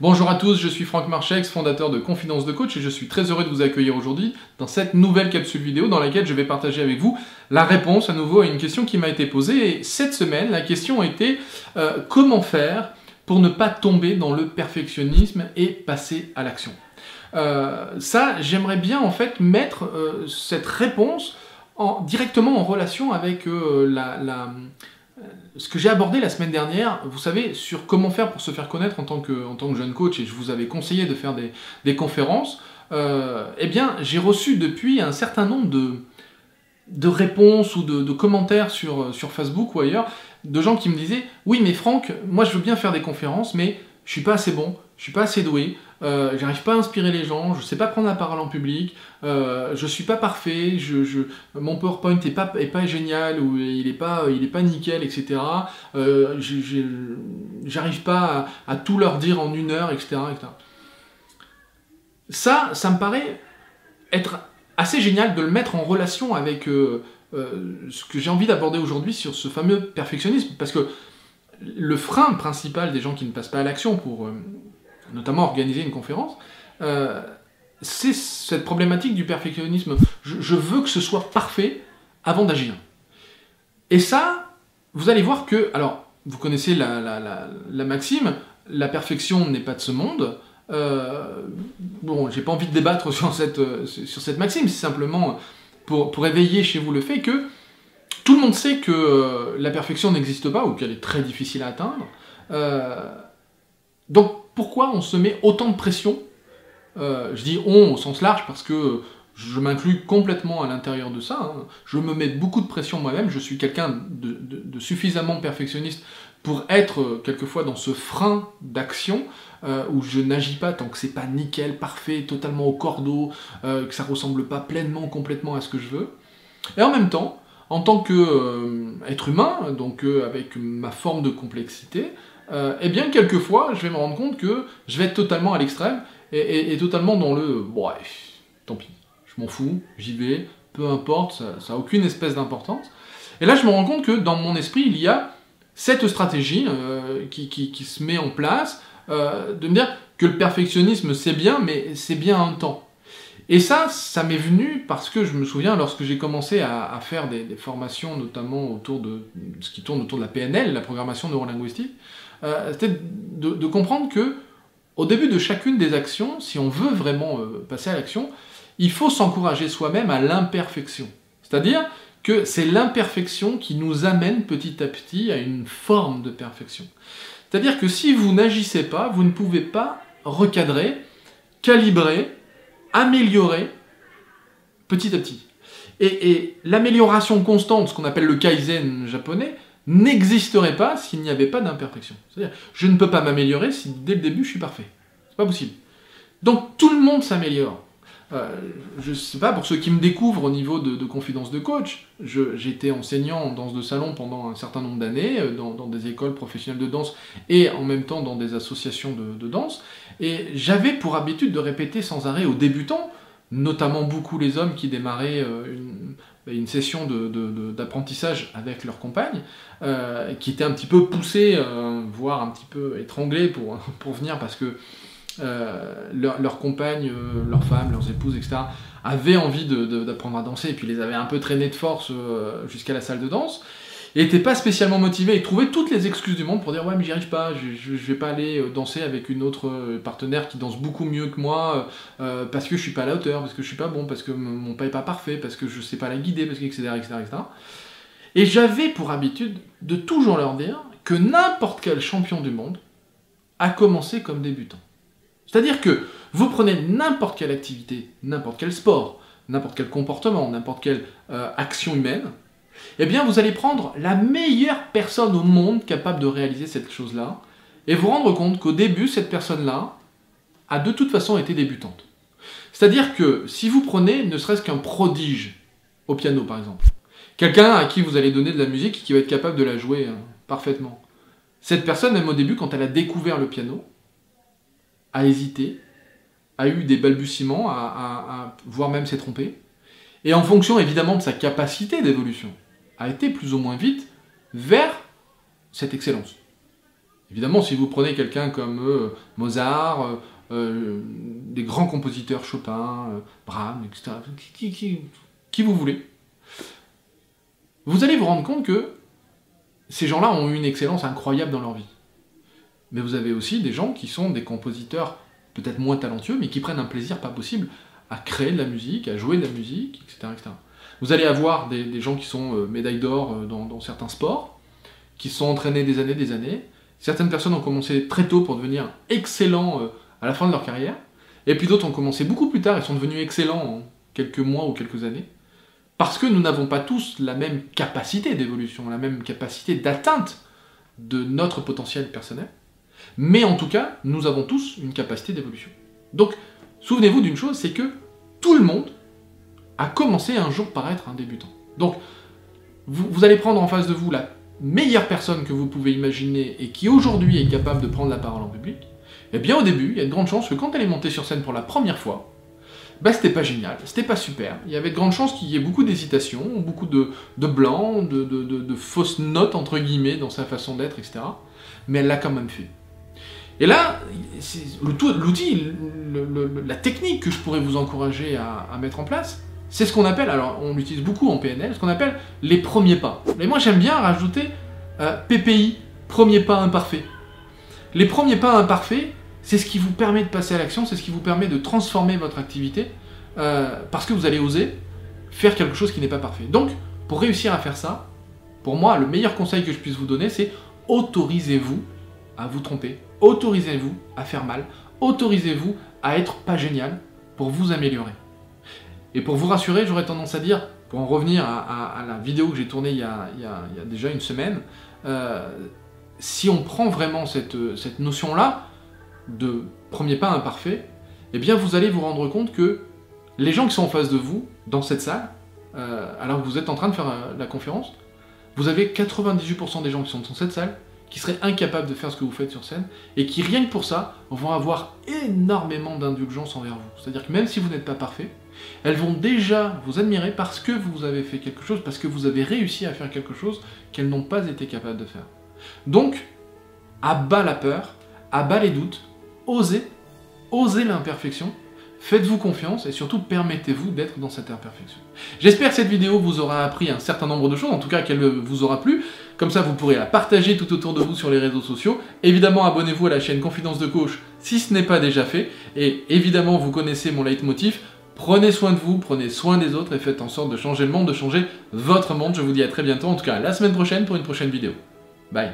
Bonjour à tous, je suis Franck Marchex, fondateur de Confidence de Coach et je suis très heureux de vous accueillir aujourd'hui dans cette nouvelle capsule vidéo dans laquelle je vais partager avec vous la réponse à nouveau à une question qui m'a été posée. Et cette semaine, la question était euh, comment faire pour ne pas tomber dans le perfectionnisme et passer à l'action? Euh, Ça, j'aimerais bien en fait mettre euh, cette réponse en, directement en relation avec la ce que j'ai abordé la semaine dernière, vous savez, sur comment faire pour se faire connaître en tant que, jeune coach, et je vous avais conseillé de faire des, conférences, euh, eh bien, j'ai reçu depuis un certain nombre de, réponses ou de, commentaires sur, sur Facebook ou ailleurs, de gens qui me disaient Oui, mais Franck, moi je veux bien faire des conférences, mais je suis pas assez bon, je suis pas assez doué, euh, j'arrive pas à inspirer les gens, je sais pas prendre la parole en public, euh, je suis pas parfait, mon PowerPoint est pas, est pas génial ou il est pas, il est pas nickel, etc. Euh, j'arrive pas à, tout leur dire en une heure, etc., Ça, ça me paraît être assez génial de le mettre en relation avec ce que j'ai envie d'aborder aujourd'hui sur ce fameux perfectionnisme, parce que le frein principal des gens qui ne passent pas à l'action pour notamment organiser une conférence, euh, c'est cette problématique du perfectionnisme. Je, veux que ce soit parfait avant d'agir. Et ça, vous allez voir que, alors, vous connaissez la, la, maxime, la perfection n'est pas de ce monde. Euh, bon, j'ai pas envie de débattre sur cette, sur cette maxime, c'est simplement pour, pour éveiller chez vous le fait que tout le monde sait que euh, la perfection n'existe pas ou qu'elle est très difficile à atteindre. donc, pourquoi on se met autant de pression euh, Je dis on au sens large parce que je m'inclus complètement à l'intérieur de ça. Hein. Je me mets beaucoup de pression moi-même. Je suis quelqu'un de, suffisamment perfectionniste pour être euh, quelquefois dans ce frein d'action euh, où je n'agis pas tant que c'est pas nickel, parfait, totalement au cordeau, que ça ressemble pas pleinement, complètement à ce que je veux. Et en même temps, en tant qu'être humain, donc avec ma forme de complexité, euh, eh bien, quelquefois, je vais me rendre compte que je vais être totalement à l'extrême et, totalement dans le bref, tant pis, je m'en fous, j'y vais, peu importe, ça n'a aucune espèce d'importance. Et là, je me rends compte que dans mon esprit, il y a cette stratégie euh, qui, se met en place euh, de me dire que le perfectionnisme c'est bien, mais c'est bien un temps. Et ça, ça m'est venu parce que je me souviens lorsque j'ai commencé à, faire des, formations, notamment autour de ce qui tourne autour de la PNL, la programmation neurolinguistique, euh, c'était de, comprendre que au début de chacune des actions, si on veut vraiment euh, passer à l'action, il faut s'encourager soi-même à l'imperfection. C'est-à-dire que c'est l'imperfection qui nous amène petit à petit à une forme de perfection. C'est-à-dire que si vous n'agissez pas, vous ne pouvez pas recadrer, calibrer, améliorer petit à petit. Et, l'amélioration constante, ce qu'on appelle le kaizen japonais, n'existerait pas s'il n'y avait pas d'imperfection. C'est-à-dire, je ne peux pas m'améliorer si dès le début je suis parfait. C'est pas possible. Donc tout le monde s'améliore. Euh, je sais pas, pour ceux qui me découvrent au niveau de, confidence de coach, j'étais enseignant en danse de salon pendant un certain nombre d'années, euh, dans, des écoles professionnelles de danse et en même temps dans des associations de, danse, et j'avais pour habitude de répéter sans arrêt aux débutants, notamment beaucoup les hommes qui démarraient euh, une session d'apprentissage avec leur compagne, qui était un petit peu poussée, voire un petit peu étranglée pour, pour venir parce que euh, leurs leur compagnes, euh, leurs femmes, leurs épouses, etc., avaient envie d'apprendre à danser et puis les avaient un peu traînés de force euh, jusqu'à la salle de danse, et n'étaient pas spécialement motivés et trouvaient toutes les excuses du monde pour dire ouais mais j'y arrive pas, je, vais pas aller danser avec une autre partenaire qui danse beaucoup mieux que moi parce que je suis pas à la hauteur, parce que je suis pas bon, parce que mon pas est pas parfait, parce que je sais pas la guider, parce que etc etc etc. Et j'avais pour habitude de toujours leur dire que n'importe quel champion du monde a commencé comme débutant. C'est-à-dire que vous prenez n'importe quelle activité, n'importe quel sport, n'importe quel comportement, n'importe quelle euh, action humaine, eh bien vous allez prendre la meilleure personne au monde capable de réaliser cette chose-là, et vous rendre compte qu'au début, cette personne-là a de toute façon été débutante. C'est-à-dire que si vous prenez ne serait-ce qu'un prodige au piano par exemple, quelqu'un à qui vous allez donner de la musique qui va être capable de la jouer hein, parfaitement, cette personne, même au début, quand elle a découvert le piano, a hésité, a eu des balbutiements, voire même s'est trompé, et en fonction évidemment de sa capacité d'évolution, a été plus ou moins vite vers cette excellence. Évidemment, si vous prenez quelqu'un comme euh, Mozart, euh, euh, des grands compositeurs, Chopin, Brahms, etc., qui, qui, vous voulez, vous allez vous rendre compte que ces gens-là ont eu une excellence incroyable dans leur vie. Mais vous avez aussi des gens qui sont des compositeurs peut-être moins talentueux, mais qui prennent un plaisir pas possible à créer de la musique, à jouer de la musique, etc. Vous allez avoir des, gens qui sont médailles d'or dans, dans certains sports, qui sont entraînés des années, des années, Certaines personnes ont commencé très tôt pour devenir excellents euh, à la fin de leur carrière, et puis d'autres ont commencé beaucoup plus tard et sont devenus excellents en quelques mois ou quelques années, parce que nous n'avons pas tous la même capacité d'évolution, la même capacité d'atteinte de notre potentiel personnel, mais en tout cas, nous avons tous une capacité d'évolution. Donc, souvenez-vous d'une chose, c'est que tout le monde a commencé un jour par être un débutant. Donc, vous, allez prendre en face de vous la meilleure personne que vous pouvez imaginer et qui aujourd'hui est capable de prendre la parole en public, eh bien au début, il y a de grandes chances que quand elle est montée sur scène pour la première fois, bah c'était pas génial, c'était pas super. Il y avait de grandes chances qu'il y ait beaucoup d'hésitation, beaucoup de, de blanc, de, fausses notes entre guillemets dans sa façon d'être, etc. Mais elle l'a quand même fait. Et là, l'outil, la technique que je pourrais vous encourager à mettre en place, c'est ce qu'on appelle, alors on l'utilise beaucoup en PNL, ce qu'on appelle les premiers pas. Mais moi j'aime bien rajouter euh, PPI, premier pas imparfait. Les premiers pas imparfaits, c'est ce qui vous permet de passer à l'action, c'est ce qui vous permet de transformer votre activité, euh, parce que vous allez oser faire quelque chose qui n'est pas parfait. Donc, pour réussir à faire ça, pour moi, le meilleur conseil que je puisse vous donner, c'est autorisez-vous à vous tromper, autorisez-vous à faire mal, autorisez-vous à être pas génial pour vous améliorer. Et pour vous rassurer, j'aurais tendance à dire, pour en revenir à, la vidéo que j'ai tournée il y, a, déjà une semaine, euh, si on prend vraiment cette, notion-là de premier pas imparfait, eh bien vous allez vous rendre compte que les gens qui sont en face de vous, dans cette salle, euh, alors que vous êtes en train de faire euh, la conférence, vous avez 98% des gens qui sont dans cette salle qui seraient incapables de faire ce que vous faites sur scène, et qui rien que pour ça vont avoir énormément d'indulgence envers vous. C'est-à-dire que même si vous n'êtes pas parfait, elles vont déjà vous admirer parce que vous avez fait quelque chose, parce que vous avez réussi à faire quelque chose qu'elles n'ont pas été capables de faire. Donc, à la peur, à les doutes, osez, osez l'imperfection, Faites-vous confiance et surtout permettez-vous d'être dans cette imperfection. J'espère que cette vidéo vous aura appris un certain nombre de choses, en tout cas qu'elle vous aura plu. Comme ça, vous pourrez la partager tout autour de vous sur les réseaux sociaux. Évidemment, abonnez-vous à la chaîne Confidence de Coach si ce n'est pas déjà fait. Et évidemment, vous connaissez mon leitmotiv. Prenez soin de vous, prenez soin des autres et faites en sorte de changer le monde, de changer votre monde. Je vous dis à très bientôt, en tout cas la semaine prochaine pour une prochaine vidéo. Bye